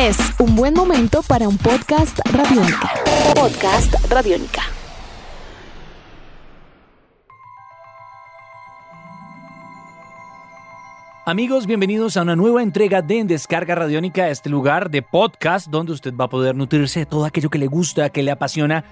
Es un buen momento para un podcast radiónica. Podcast radiónica. Amigos, bienvenidos a una nueva entrega de En Descarga Radiónica, este lugar de podcast donde usted va a poder nutrirse de todo aquello que le gusta, que le apasiona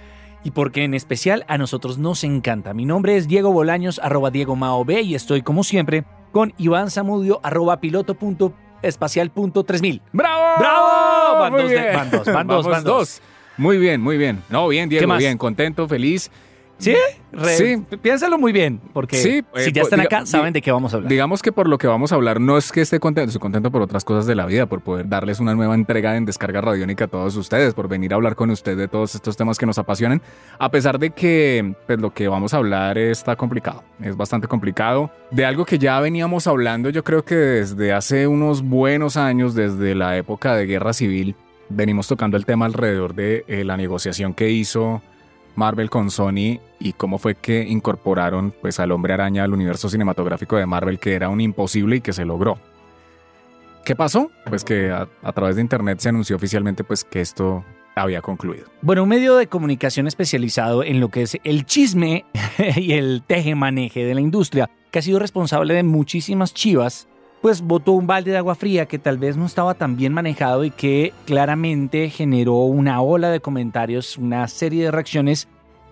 y porque en especial a nosotros nos encanta. Mi nombre es Diego Bolaños, arroba Diego Mao B, y estoy como siempre con Iván Zamudio, arroba piloto punto espacial punto tres mil. ¡Bravo! ¡Bravo! Van dos, de- van dos, van dos, Vamos van dos. Muy bien, muy bien. No, bien, Diego, más? bien, contento, feliz. ¿Sí? Re- Sí. Piénsalo muy bien, porque Sí, si ya pues, están acá, saben de qué vamos a hablar. Digamos que por lo que vamos a hablar no es que esté contento, estoy contento por otras cosas de la vida, por poder darles una nueva entrega en Descarga Radiónica a todos ustedes, por venir a hablar con ustedes de todos estos temas que nos apasionan, a pesar de que pues, lo que vamos a hablar está complicado, es bastante complicado. De algo que ya veníamos hablando, yo creo que desde hace unos buenos años, desde la época de Guerra Civil, venimos tocando el tema alrededor de eh, la negociación que hizo Marvel con Sony y cómo fue que incorporaron pues al Hombre Araña al universo cinematográfico de Marvel que era un imposible y que se logró. ¿Qué pasó? Pues que a, través de internet se anunció oficialmente pues que esto había concluido. Bueno, un medio de comunicación especializado en lo que es el chisme y el teje-maneje de la industria, que ha sido responsable de muchísimas chivas, pues botó un balde de agua fría que tal vez no estaba tan bien manejado y que claramente generó una ola de comentarios, una serie de reacciones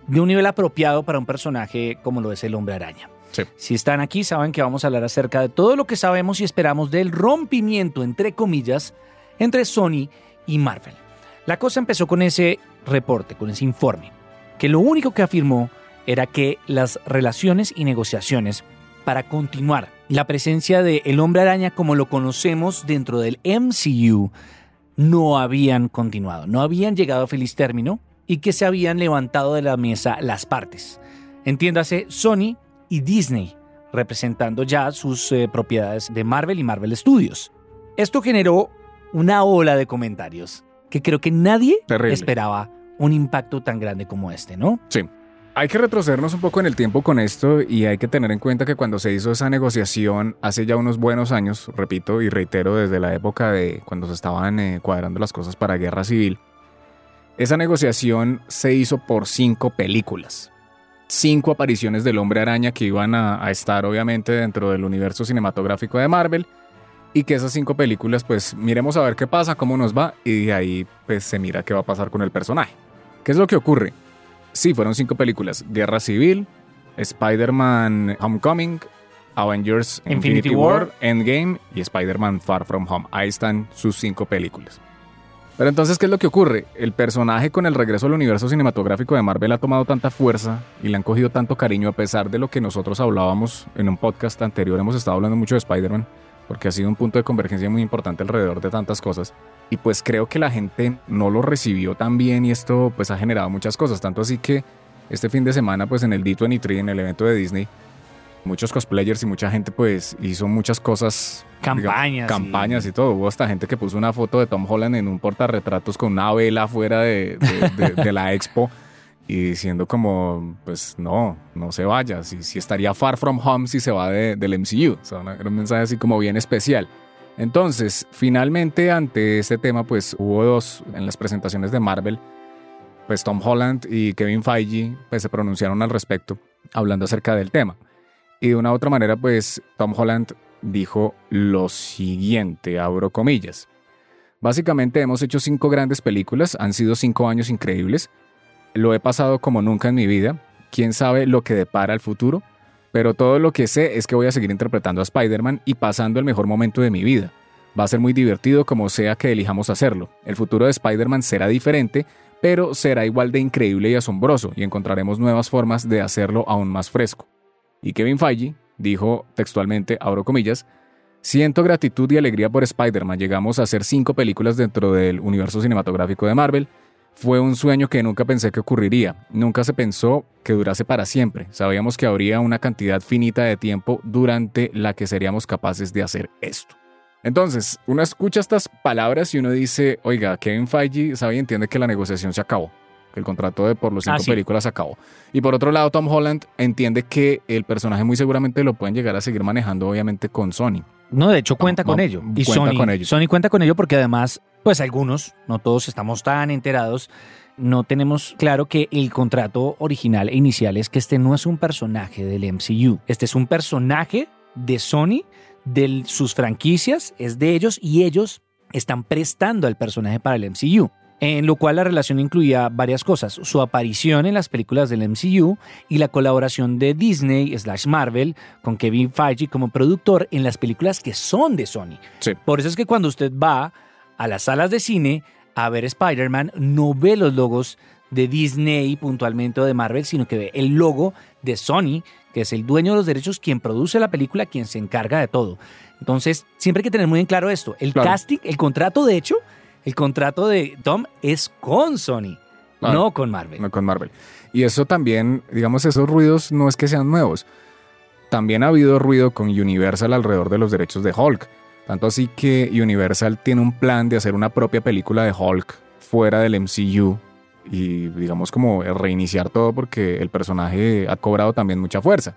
de un nivel apropiado para un personaje como lo es el hombre araña. Sí. Si están aquí, saben que vamos a hablar acerca de todo lo que sabemos y esperamos del rompimiento, entre comillas, entre Sony y Marvel. La cosa empezó con ese reporte, con ese informe, que lo único que afirmó era que las relaciones y negociaciones para continuar la presencia de El Hombre Araña como lo conocemos dentro del MCU no habían continuado, no habían llegado a feliz término y que se habían levantado de la mesa las partes. Entiéndase, Sony y Disney, representando ya sus eh, propiedades de Marvel y Marvel Studios. Esto generó una ola de comentarios que creo que nadie Terrible. esperaba un impacto tan grande como este, ¿no? Sí. Hay que retrocedernos un poco en el tiempo con esto y hay que tener en cuenta que cuando se hizo esa negociación hace ya unos buenos años, repito y reitero, desde la época de cuando se estaban eh, cuadrando las cosas para Guerra Civil, esa negociación se hizo por cinco películas. Cinco apariciones del hombre araña que iban a, a estar obviamente dentro del universo cinematográfico de Marvel y que esas cinco películas pues miremos a ver qué pasa, cómo nos va y de ahí pues se mira qué va a pasar con el personaje. ¿Qué es lo que ocurre? Sí, fueron cinco películas. Guerra Civil, Spider-Man Homecoming, Avengers Infinity Infinity, War. War, Endgame y Spider-Man Far From Home. Ahí están sus cinco películas. Pero entonces, ¿qué es lo que ocurre? El personaje con el regreso al universo cinematográfico de Marvel ha tomado tanta fuerza y le han cogido tanto cariño a pesar de lo que nosotros hablábamos en un podcast anterior. Hemos estado hablando mucho de Spider-Man porque ha sido un punto de convergencia muy importante alrededor de tantas cosas. Y pues creo que la gente no lo recibió tan bien y esto pues ha generado muchas cosas. Tanto así que este fin de semana pues en el D23, en el evento de Disney, muchos cosplayers y mucha gente pues hizo muchas cosas. Campañas digamos, y- campañas y... todo. Hubo hasta gente que puso una foto de Tom Holland en un portarretratos con una vela afuera de, de- de- de la expo y diciendo como, pues no, no se vaya. Si, si estaría far from home si se va de- del MCU. O sea, era un mensaje así como bien especial. Entonces, finalmente ante este tema, pues hubo dos en las presentaciones de Marvel, pues Tom Holland y Kevin Feige pues se pronunciaron al respecto, hablando acerca del tema. Y de una u otra manera, pues Tom Holland dijo lo siguiente, abro comillas. Básicamente hemos hecho cinco grandes películas, han sido cinco años increíbles, lo he pasado como nunca en mi vida, quién sabe lo que depara el futuro, pero todo lo que sé es que voy a seguir interpretando a Spider-Man y pasando el mejor momento de mi vida. Va a ser muy divertido como sea que elijamos hacerlo. El futuro de Spider-Man será diferente, pero será igual de increíble y asombroso, y encontraremos nuevas formas de hacerlo aún más fresco. Y Kevin Feige dijo textualmente, abro comillas, Siento gratitud y alegría por Spider-Man. Llegamos a hacer cinco películas dentro del universo cinematográfico de Marvel. Fue un sueño que nunca pensé que ocurriría. Nunca se pensó que durase para siempre. Sabíamos que habría una cantidad finita de tiempo durante la que seríamos capaces de hacer esto. Entonces, uno escucha estas palabras y uno dice, oiga, Kevin Feige sabe y entiende que la negociación se acabó. Que el contrato de por los cinco Ah, sí. películas acabó. Y por otro lado, Tom Holland entiende que el personaje muy seguramente lo pueden llegar a seguir manejando, obviamente, con Sony. No, de hecho cuenta No, con no, ello. Y cuenta Sony, con ello. Sony cuenta con ello porque además, pues algunos, no todos estamos tan enterados, no tenemos claro que el contrato original e inicial es que este no es un personaje del MCU. Este es un personaje de Sony, de sus franquicias, es de ellos y ellos están prestando al personaje para el MCU. En lo cual la relación incluía varias cosas, su aparición en las películas del MCU y la colaboración de Disney slash Marvel con Kevin Feige como productor en las películas que son de Sony. Sí. Por eso es que cuando usted va a las salas de cine a ver Spider-Man, no ve los logos de Disney puntualmente o de Marvel, sino que ve el logo de Sony, que es el dueño de los derechos, quien produce la película, quien se encarga de todo. Entonces, siempre hay que tener muy en claro esto. El Claro. casting, el contrato, de hecho, el contrato de Tom es con Sony, Claro. no con Marvel. no con Marvel. Y eso también, digamos, esos ruidos no es que sean nuevos. También ha habido ruido con Universal alrededor de los derechos de Hulk. Tanto así que Universal tiene un plan de hacer una propia película de Hulk fuera del MCU y digamos como reiniciar todo porque el personaje ha cobrado también mucha fuerza.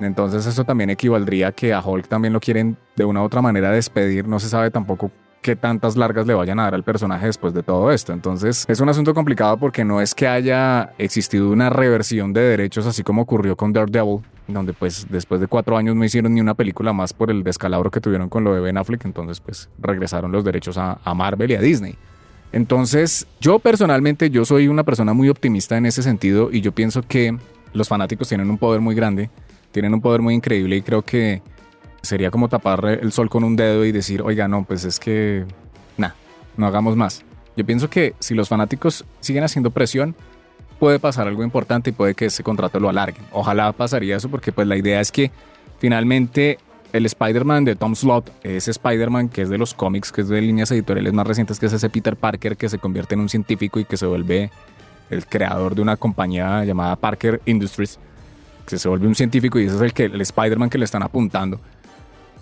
Entonces eso también equivaldría a que a Hulk también lo quieren de una u otra manera despedir. No se sabe tampoco qué tantas largas le vayan a dar al personaje después de todo esto. Entonces es un asunto complicado porque no es que haya existido una reversión de derechos así como ocurrió con Daredevil, donde pues después de cuatro años no hicieron ni una película más por el descalabro que tuvieron con lo de Ben Affleck, entonces pues regresaron los derechos a, a Marvel y a Disney. Entonces yo personalmente yo soy una persona muy optimista en ese sentido y yo pienso que los fanáticos tienen un poder muy grande, tienen un poder muy increíble y creo que sería como tapar el sol con un dedo y decir, oiga, no, pues es que, nah, no hagamos más. Yo pienso que si los fanáticos siguen haciendo presión, puede pasar algo importante y puede que ese contrato lo alarguen. Ojalá pasaría eso porque pues la idea es que finalmente el Spider-Man de Tom Slott, ese Spider-Man que es de los cómics, que es de líneas editoriales más recientes, que es ese Peter Parker que se convierte en un científico y que se vuelve el creador de una compañía llamada Parker Industries, que se vuelve un científico y ese es el, que, el Spider-Man que le están apuntando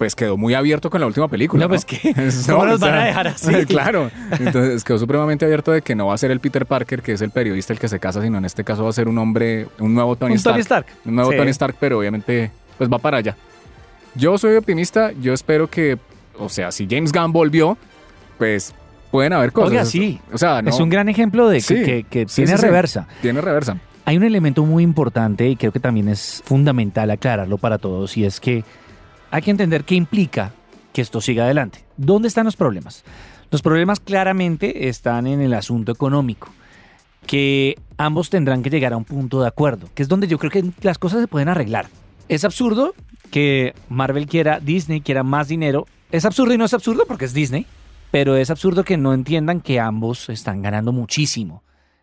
pues quedó muy abierto con la última película. No, pues, ¿qué? No, ¿Cómo nos o sea, van a dejar así? Claro. Entonces quedó supremamente abierto de que no va a ser el Peter Parker, que es el periodista el que se casa, sino en este caso va a ser un hombre, un nuevo Tony Un Stark. Tony Stark. Un nuevo Sí. Tony Stark, pero obviamente pues va para allá. Yo soy optimista, yo espero que, o sea, si James Gunn volvió, pues pueden haber cosas. Oiga, sí. O sea, no, Es un gran ejemplo de que, Sí. que- que Sí, tiene sí. reversa. tiene reversa. Hay un elemento muy importante y creo que también es fundamental aclararlo para todos y es que hay que entender qué implica que esto siga adelante. ¿Dónde están los problemas? Los problemas claramente están en el asunto económico, que ambos tendrán que llegar a un punto de acuerdo, que es donde yo creo que las cosas se pueden arreglar. Es absurdo que Marvel quiera, Disney quiera más dinero. Es absurdo y no es absurdo porque es Disney, pero es absurdo que no entiendan que ambos están ganando muchísimo.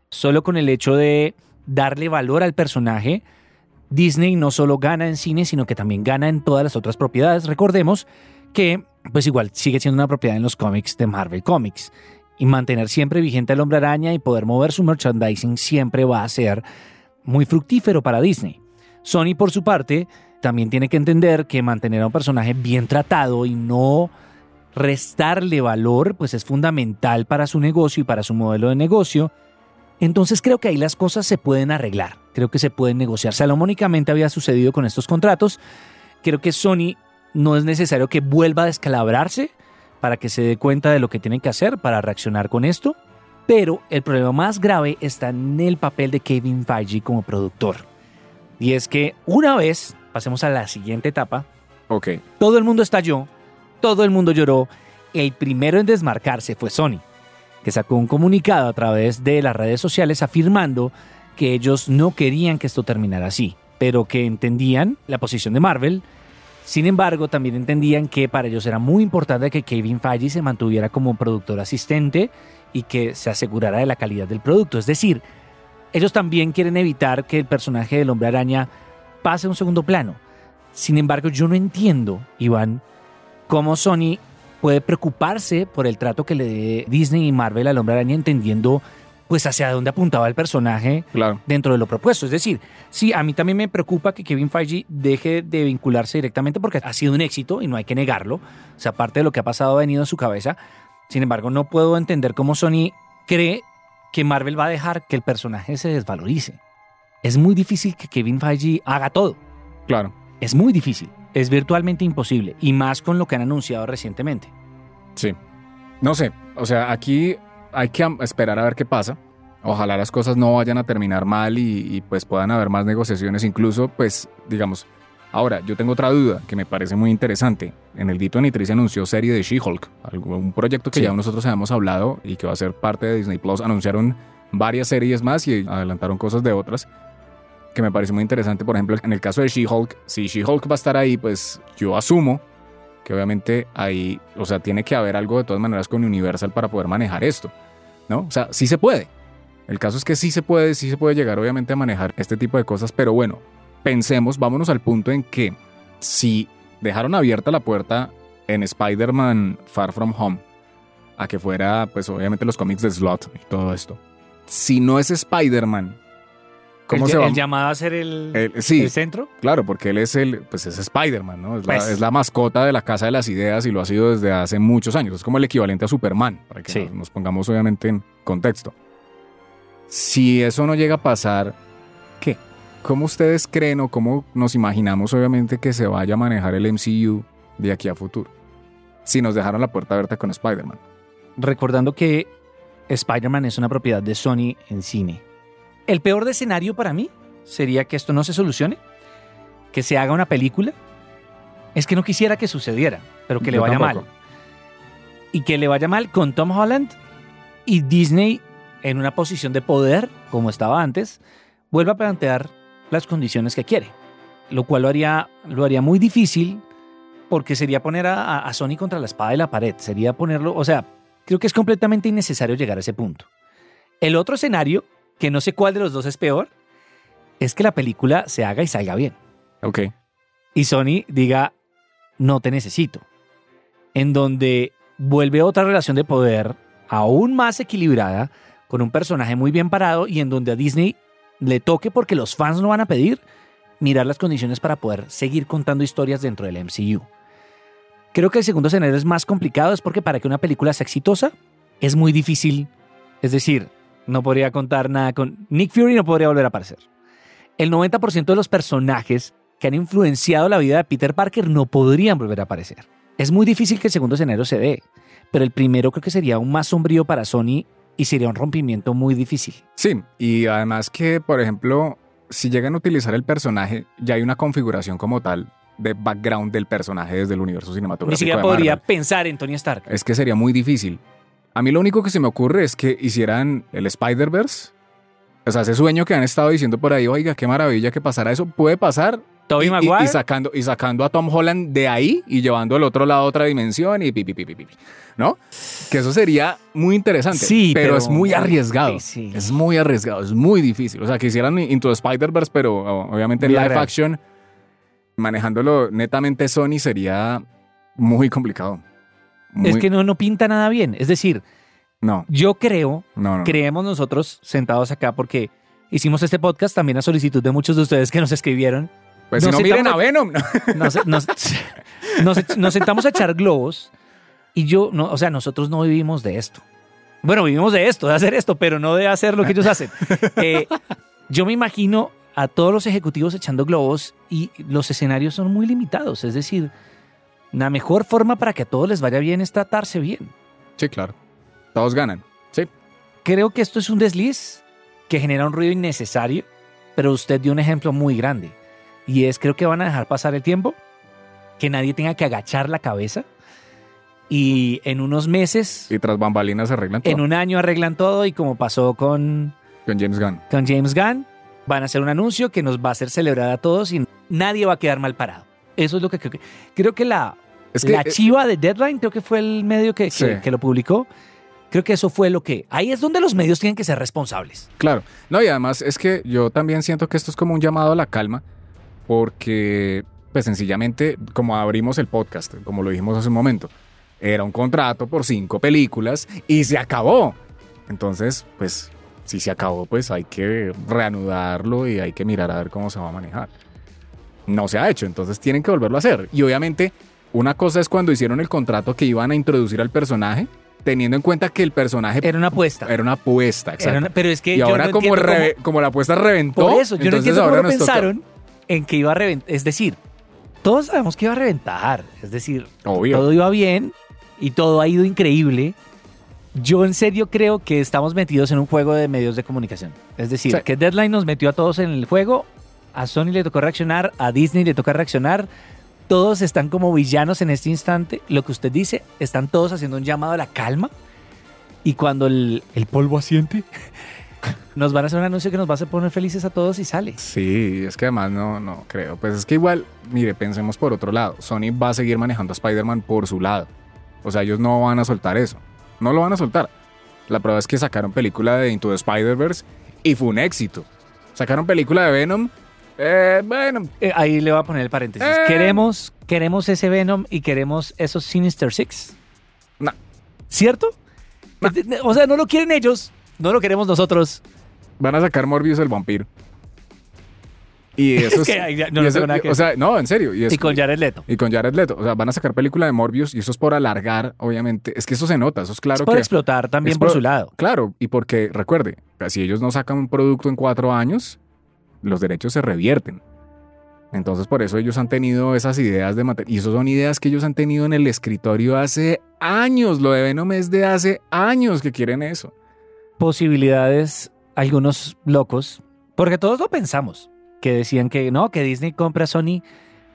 Solo con el hecho de darle valor al personaje, Disney no solo gana en cine, sino que también gana en todas las otras propiedades. Recordemos que, pues igual, sigue siendo una propiedad en los cómics de Marvel Comics. Y mantener siempre vigente al hombre araña y poder mover su merchandising siempre va a ser muy fructífero para Disney. Sony, por su parte, también tiene que entender que mantener a un personaje bien tratado y no restarle valor, pues es fundamental para su negocio y para su modelo de negocio. Entonces creo que ahí las cosas se pueden arreglar, creo que se pueden negociar. Salomónicamente había sucedido con estos contratos. Creo que Sony no es necesario que vuelva a descalabrarse para que se dé cuenta de lo que tiene que hacer para reaccionar con esto. Pero el problema más grave está en el papel de Kevin Feige como productor. Y es que una vez, pasemos a la siguiente etapa, Ok. todo el mundo estalló, todo el mundo lloró. El primero en desmarcarse fue Sony, que sacó un comunicado a través de las redes sociales afirmando que ellos no querían que esto terminara así, pero que entendían la posición de Marvel. Sin embargo, también entendían que para ellos era muy importante que Kevin Feige se mantuviera como productor asistente y que se asegurara de la calidad del producto. Es decir, ellos también quieren evitar que el personaje del hombre araña pase a un segundo plano. Sin embargo, yo no entiendo, Iván, cómo Sony puede preocuparse por el trato que le dé Disney y Marvel al hombre araña, entendiendo pues hacia dónde apuntaba el personaje Claro. dentro de lo propuesto. Es decir, sí, a mí también me preocupa que Kevin Feige deje de vincularse directamente porque ha sido un éxito y no hay que negarlo. O sea, aparte de lo que ha pasado ha venido en su cabeza. Sin embargo, no puedo entender cómo Sony cree que Marvel va a dejar que el personaje se desvalorice. Es muy difícil que Kevin Feige haga todo. Claro. Es muy difícil. Es virtualmente imposible. Y más con lo que han anunciado recientemente. Sí. No sé. O sea, aquí hay que esperar a ver qué pasa. Ojalá las cosas no vayan a terminar mal y, y, pues puedan haber más negociaciones. Incluso, pues, digamos. Ahora, yo tengo otra duda que me parece muy interesante. En el Dito Nitri se anunció serie de She-Hulk, un proyecto que Sí. ya nosotros habíamos hablado y que va a ser parte de Disney Plus. Anunciaron varias series más y adelantaron cosas de otras que me parece muy interesante. Por ejemplo, en el caso de She-Hulk, si She-Hulk va a estar ahí, pues yo asumo que obviamente ahí, o sea, tiene que haber algo de todas maneras con Universal para poder manejar esto, ¿no? O sea, sí se puede. El caso es que sí se puede, sí se puede llegar obviamente a manejar este tipo de cosas, pero bueno, pensemos, vámonos al punto en que si dejaron abierta la puerta en Spider-Man Far From Home a que fuera, pues obviamente los cómics de Slot y todo esto, si no es Spider-Man, ¿cómo el, se va? el llamado a ser el, El- sí, el centro. Claro, porque él es el, pues es Spider-Man, ¿no? Es, la, Pues- es la mascota de la Casa de las Ideas y lo ha sido desde hace muchos años. Es como el equivalente a Superman, para que Sí. nos, nos pongamos obviamente en contexto. Si eso no llega a pasar, ¿qué? ¿Cómo ustedes creen o cómo nos imaginamos obviamente que se vaya a manejar el MCU de aquí a futuro? Si nos dejaron la puerta abierta con Spider-Man. Recordando que Spider-Man es una propiedad de Sony en cine. El peor de escenario para mí sería que esto no se solucione, que se haga una película. Es que no quisiera que sucediera, pero que le vaya tampoco. mal. Y que le vaya mal con Tom Holland y Disney en una posición de poder, como estaba antes, vuelva a plantear las condiciones que quiere. Lo cual lo haría, lo haría muy difícil porque sería poner a, a- Sony contra la espada y la pared. Sería ponerlo, o sea, creo que es completamente innecesario llegar a ese punto. El otro escenario, que no sé cuál de los dos es peor, es que la película se haga y salga bien. Ok. Y Sony diga, no te necesito. En donde vuelve otra relación de poder aún más equilibrada, con un personaje muy bien parado y en donde a Disney le toque, porque los fans lo van a pedir, mirar las condiciones para poder seguir contando historias dentro del MCU. Creo que el segundo escenario es más complicado, es porque para que una película sea exitosa es muy difícil. Es decir, no podría contar nada con Nick Fury, no podría volver a aparecer. El 90% de los personajes que han influenciado la vida de Peter Parker no podrían volver a aparecer. Es muy difícil que el segundo escenario se dé, pero el primero creo que sería aún más sombrío para Sony y sería un rompimiento muy difícil. Sí, y además que, por ejemplo, si llegan a utilizar el personaje, ya hay una configuración como tal de background del personaje desde el universo cinematográfico. Ni siquiera podría Marvel. pensar en Tony Stark. Es que sería muy difícil. A mí lo único que se me ocurre es que hicieran el Spider-Verse. O sea, ese sueño que han estado diciendo por ahí, oiga, qué maravilla que pasara eso. Puede pasar. Tobey y, y- Maguire. y sacando, y sacando a Tom Holland de ahí y llevando al otro lado a otra dimensión y pi, pi, pi, pi, pi, pi, ¿No? Que eso sería muy interesante. Sí, pero, pero es muy arriesgado. sí. Es muy arriesgado, es muy difícil. O sea, que hicieran Into Spider-Verse, pero obviamente en live action, manejándolo netamente Sony sería muy complicado. Es que no, no pinta nada bien. Es decir, No, yo creo, no, no. creemos nosotros sentados acá porque hicimos este podcast también a solicitud de muchos de ustedes que nos escribieron. Pues Nos si no miren sentamos- a Venom. Nos, nos- nos- nos sentamos a echar globos y yo, no, o sea, nosotros no vivimos de esto. Bueno, vivimos de esto, de hacer esto, pero no de hacer lo que ellos hacen. Eh, yo me imagino a todos los ejecutivos echando globos y los escenarios son muy limitados. Es decir, la mejor forma para que a todos les vaya bien es tratarse bien. Sí, claro. Todos ganan. Sí. Creo que esto es un desliz que genera un ruido innecesario, pero usted dio un ejemplo muy grande. Y es, creo que van a dejar pasar el tiempo, que nadie tenga que agachar la cabeza. Y en unos meses, Y tras bambalinas arreglan todo. en un año arreglan todo y como pasó con, Con James Gunn. con James Gunn, van a hacer un anuncio que nos va a hacer celebrar a todos y nadie va a quedar mal parado. Eso es lo que creo que... Creo que la, Es que la eh, chiva de Deadline, creo que fue el medio que, que- que lo publicó. Creo que eso fue lo que... Ahí es donde los medios tienen que ser responsables. Claro. No, y además es que yo también siento que esto es como un llamado a la calma, porque, pues sencillamente, como abrimos el podcast, como lo dijimos hace un momento, era un contrato por cinco películas y se acabó. Entonces, pues, si se acabó, pues hay que reanudarlo y hay que mirar a ver cómo se va a manejar. No se ha hecho, entonces tienen que volverlo a hacer. Y obviamente, una cosa es cuando hicieron el contrato que iban a introducir al personaje, teniendo en cuenta que el personaje Era una apuesta. era una apuesta, exacto. Una- pero es que y ahora no como, la apuesta reventó, Por eso, yo no entiendo cómo ahora toca- pensaron en que iba a reventar. Es decir, todos sabemos que iba a reventar. Es decir, Obvio. todo iba bien y todo ha ido increíble. Yo en serio creo que estamos metidos en un juego de medios de comunicación. Es decir, Sí. que Deadline nos metió a todos en el juego, a Sony le tocó reaccionar, a Disney le toca reaccionar. Todos están como villanos en este instante. Lo que usted dice, están todos haciendo un llamado a la calma. Y cuando el, el polvo asiente, nos van a hacer un anuncio que nos va a hacer poner felices a todos y sale. Sí, es que además no, no creo. Pues es que igual, mire, pensemos por otro lado. Sony va a seguir manejando a Spider-Man por su lado. O sea, ellos no van a soltar eso. No lo van a soltar. La prueba es que sacaron película de Into the Spider-Verse y fue un éxito. Sacaron película de Venom. Eh, bueno, Eh, ahí le voy a poner el paréntesis. Eh. Queremos, queremos ese Venom y queremos esos Sinister Six. No. ¿Cierto? Eh, O sea, no lo quieren ellos, no lo queremos nosotros. van a sacar Morbius el vampiro. Y eso Es que no y eso- nada que O sea, no, en serio. Y, con Jared Leto. y con Jared Leto. O sea, van a sacar película de Morbius y eso es por alargar, obviamente. Es que eso se nota, eso es claro es por que... explotar también por por- su lado. Claro, y porque, recuerde, si ellos no sacan un producto en cuatro años, los derechos se revierten. Entonces, por eso ellos han tenido esas ideas de. Y eso son ideas que ellos han tenido en el escritorio hace años. Lo de Venom es de hace años que quieren eso. Posibilidades, algunos locos, porque todos lo pensamos, que decían que no, que Disney compra Sony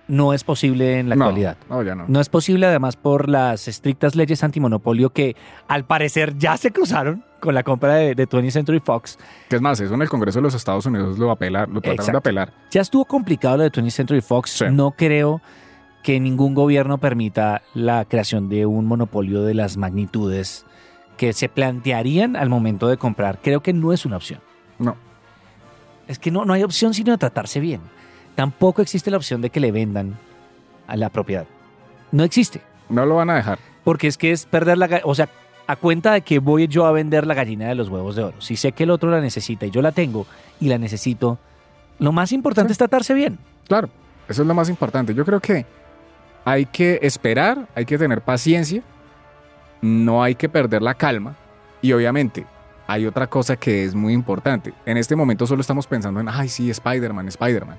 no es posible en la no, actualidad. No, ya no. No es posible además por las estrictas leyes antimonopolio que al parecer ya se cruzaron con la compra de, de 20th Century Fox. Que es más, eso en el Congreso de los Estados Unidos lo apelar, lo trataron Exacto. de apelar. Ya estuvo complicado lo de 20th Century Fox. Sí. No creo que ningún gobierno permita la creación de un monopolio de las magnitudes que se plantearían al momento de comprar. Creo que no es una opción. No. Es que no, no hay opción sino de tratarse bien. Tampoco existe la opción de que le vendan a la propiedad. No existe. No lo van a dejar. Porque es que es perder la... O sea, a cuenta de que voy yo a vender la gallina de los huevos de oro. Si sé que el otro la necesita y yo la tengo y la necesito, lo más importante Sí. es tratarse bien. Claro, eso es lo más importante. Yo creo que hay que esperar, hay que tener paciencia, no hay que perder la calma y obviamente hay otra cosa que es muy importante. En este momento solo estamos pensando en, ay, sí, Spider-Man, Spider-Man.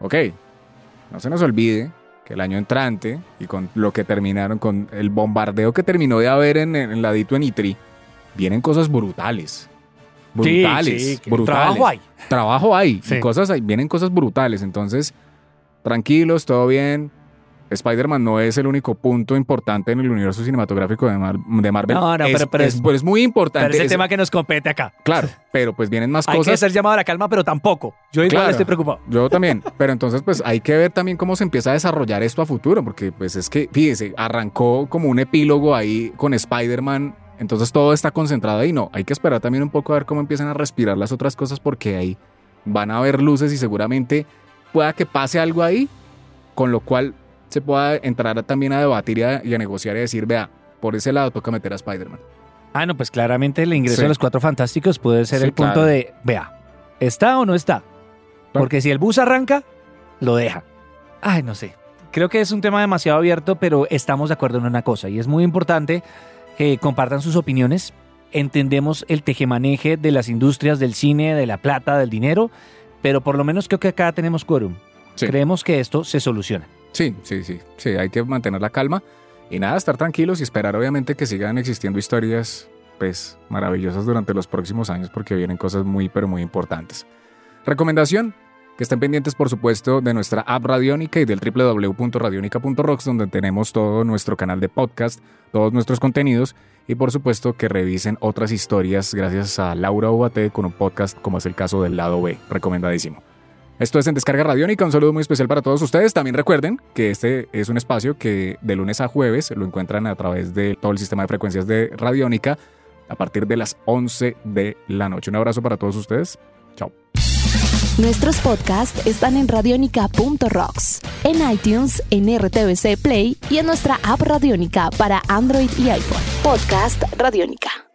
Ok, no se nos olvide que el año entrante y con lo que terminaron, con el bombardeo que terminó de haber en, en la D23, vienen cosas brutales. Brutales, Sí, sí, brutales Trabajo hay. trabajo hay Sí. y cosas hay, vienen cosas brutales. Entonces, tranquilos, todo bien. Spider-Man no es el único punto importante en el universo cinematográfico de, Mar- de Marvel. No, no, es, pero- pero es, es- pues, es muy importante. Pero es el tema que nos compete acá. Claro, pero pues vienen más Hay que cosas. ser llamado a la calma, pero tampoco. Yo igual Claro. estoy preocupado. Yo también, pero entonces pues hay que ver también cómo se empieza a desarrollar esto a futuro, porque pues es que, fíjese, arrancó como un epílogo ahí con Spider-Man, entonces todo está concentrado ahí, no, hay que esperar también un poco a ver cómo empiezan a respirar las otras cosas, porque ahí van a haber luces y seguramente pueda que pase algo ahí, con lo cual se pueda entrar también a debatir y a, y a negociar y decir, vea, por ese lado toca meter a Spider-Man. Ah, no, pues claramente el ingreso Sí. de los cuatro fantásticos puede ser Sí, el punto claro. de, vea, ¿está o no está? Porque si el bus arranca, lo deja. Ay, no sé. Creo que es un tema demasiado abierto, pero estamos de acuerdo en una cosa y es muy importante que compartan sus opiniones. Entendemos el tejemaneje de las industrias del cine, de la plata, del dinero, pero por lo menos creo que acá tenemos quórum. Sí. Creemos que esto se soluciona. Sí, sí, sí, sí, hay que mantener la calma y nada, estar tranquilos y esperar obviamente que sigan existiendo historias pues maravillosas durante los próximos años porque vienen cosas muy pero muy importantes. Recomendación, que estén pendientes por supuesto de nuestra app Radiónica y del www.radionica.rocks donde tenemos todo nuestro canal de podcast, todos nuestros contenidos y por supuesto que revisen otras historias gracias a Laura Obate con un podcast como es el caso del lado B, recomendadísimo. Esto es en Descarga Radiónica, un saludo muy especial para todos ustedes. También recuerden que este es un espacio que de lunes a jueves lo encuentran a través de todo el sistema de frecuencias de Radiónica a partir de las 11 de la noche. Un abrazo para todos ustedes. Chao. Nuestros podcasts están en radionica.rocks, en iTunes, en RTVC Play y en nuestra app Radionica para Android y iPhone. Podcast Radionica.